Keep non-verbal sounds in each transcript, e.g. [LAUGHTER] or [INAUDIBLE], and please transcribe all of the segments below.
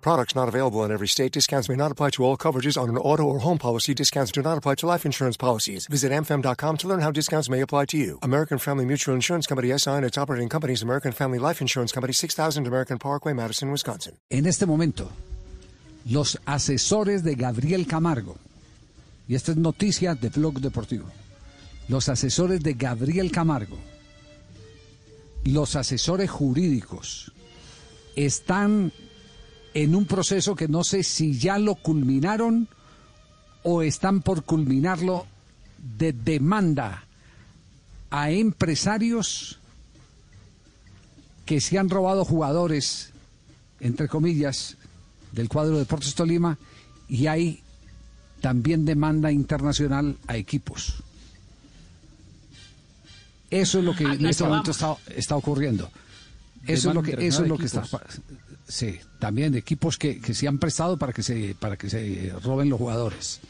Products not available in every state. Discounts may not apply to all coverages on an auto or home policy. Discounts do not apply to life insurance policies. Visit amfam.com to learn how discounts may apply to you. American Family Mutual Insurance Company SI and its operating companies American Family Life Insurance Company 6000 American Parkway, Madison, Wisconsin. En este momento, los asesores de Gabriel Camargo, y esta es noticia de Blog Deportivo, los asesores de Gabriel Camargo, los asesores jurídicos, están en un proceso que no sé si ya lo culminaron o están por culminarlo de demanda a empresarios que se han robado jugadores, entre comillas, del cuadro de Deportes Tolima y hay también demanda internacional a equipos. Eso es lo que en este momento está, está ocurriendo. Eso es lo que, eso es lo que está. Sí, también equipos que, que se han prestado para que se, para que se roben los jugadores.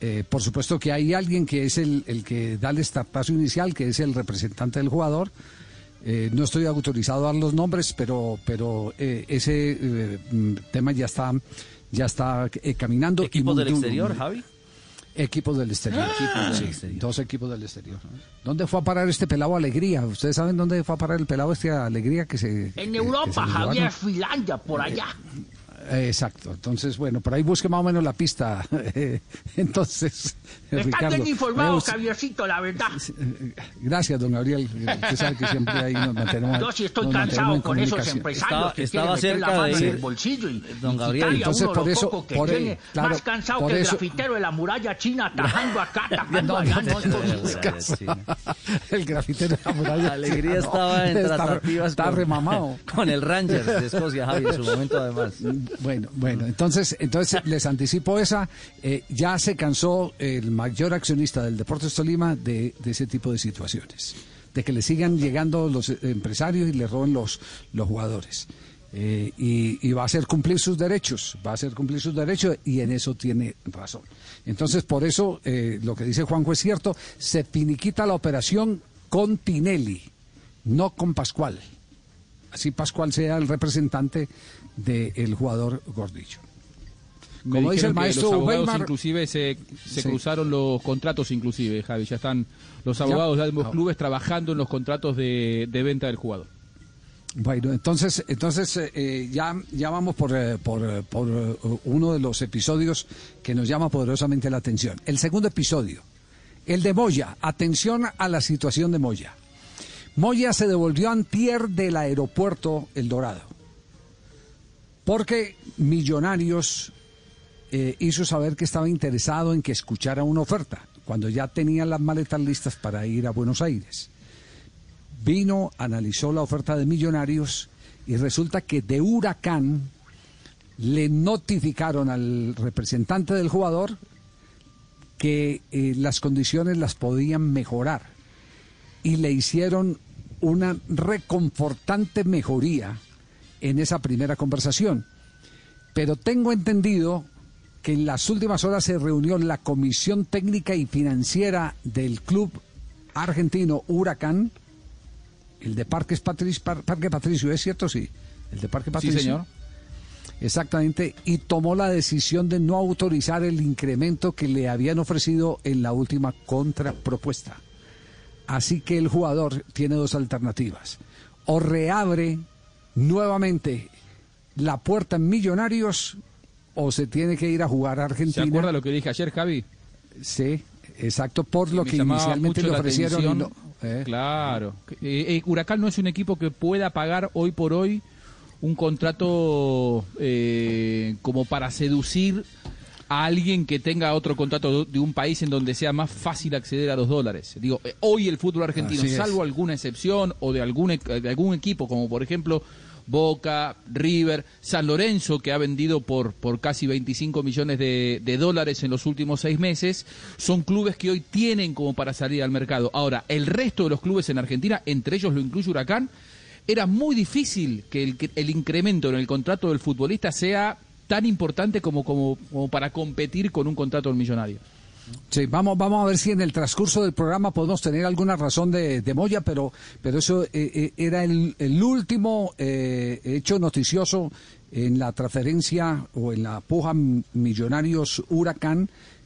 Eh, por supuesto que hay alguien que es el, el que da el startazo inicial, que es el representante del jugador. Eh, no estoy autorizado a dar los nombres, pero, pero eh, ese eh, mm, tema ya está, ya está caminando. y ¿Equipos del exterior, Javi? Equipos del exterior. Equipos del Sí, exterior. Dos equipos del exterior. ¿Dónde fue a parar este pelado Alegría? ¿Ustedes saben dónde fue a parar el pelado este Alegría que se... que- En que Europa, se lo Javier? Finlandia, por allá. Eh, Exacto. Entonces, bueno, por ahí busque más o menos la pista. [LAUGHS] Entonces, [LAUGHS] Estás Ricardo. bien informado, eh, Javiercito, la verdad. Gracias, don Gabriel. Usted sabe que siempre ahí nos mantenemos. Yo sí estoy cansado con esos empresarios Estaba- que estaba quieren meter la cerca mano de en el bolsillo y, don y Gabriel. a Entonces, por eso- por- tiene claro, más cansado por que el eso- grafitero de la muralla china tajando acá, [LAUGHS] tajando allá. no, No, no. El grafitero de la muralla. Alegría No, estaba en tratativas Está con, remamado. con el Rangers de Escocia, Javi, en su momento además. Bueno, bueno, entonces, entonces les anticipo esa. eh, ya se cansó el mayor accionista del Deportes Tolima de, de ese tipo de situaciones, de que le sigan llegando los empresarios y le roben los, los jugadores. Eh, y, y va a hacer cumplir sus derechos, va a hacer cumplir sus derechos y en eso tiene razón. Entonces, por eso eh, lo que dice Juanjo es cierto, se finiquita la operación con Tinelli, no con Pascual así Pascual sea el representante del jugador Gordillo. Como dice el maestro los abogados inclusive se, se Sí. cruzaron los contratos inclusive, Javi, ya están los abogados de ambos Ah. clubes trabajando en los contratos de, de venta del jugador. Bueno, entonces, entonces eh, eh, ya, ya vamos por, eh, por, eh, por, eh, uno de los episodios que nos llama poderosamente la atención. El segundo episodio, el de Moya. Atención a la situación de Moya. Moya se devolvió antier del aeropuerto El Dorado. Porque Millonarios eh, hizo saber que estaba interesado en que escuchara una oferta, cuando ya tenía las maletas listas para ir a Buenos Aires. Vino, analizó la oferta de Millonarios y resulta que de Huracán le notificaron al representante del jugador que eh, las condiciones las podían mejorar y le hicieron una reconfortante mejoría en esa primera conversación. Pero tengo entendido que en las últimas horas se reunió la Comisión Técnica y Financiera del Club Argentino Huracán, el de Parques Patricio, Parque Patricio, ¿es cierto? Sí, el de Parque Patricio. Sí, señor. Exactamente, y tomó la decisión de no autorizar el incremento que le habían ofrecido en la última contrapropuesta. Así que el jugador tiene dos alternativas. O reabre nuevamente la puerta en Millonarios o se tiene que ir a jugar a ¿Se Argentina. acuerda lo que dije ayer, Javi? Sí, exacto, por lo Me que inicialmente le ofrecieron. ¿eh? Claro. Eh, eh, Huracán no es un equipo que pueda pagar hoy por hoy un contrato como para seducir a alguien que tenga otro contrato de un país en donde sea más fácil acceder a los dólares. Digo, eh, hoy el fútbol argentino, Así es. salvo alguna excepción o de algún, e- de algún equipo, como por ejemplo Boca, River, San Lorenzo, que ha vendido por, por casi 25 millones de, de dólares en los últimos seis meses, son clubes que hoy tienen como para salir al mercado. Ahora, el resto de los clubes en Argentina, entre ellos lo incluye Huracán, era muy difícil que el, que el incremento en el contrato del futbolista sea tan importante como, como, como para competir con un contrato del millonario. Sí, vamos, vamos a ver si en el transcurso del programa podemos tener alguna razón de, de Moya, pero, pero eso eh, eh, era el, el último eh, hecho noticioso en la transferencia o en la puja Millonarios Huracán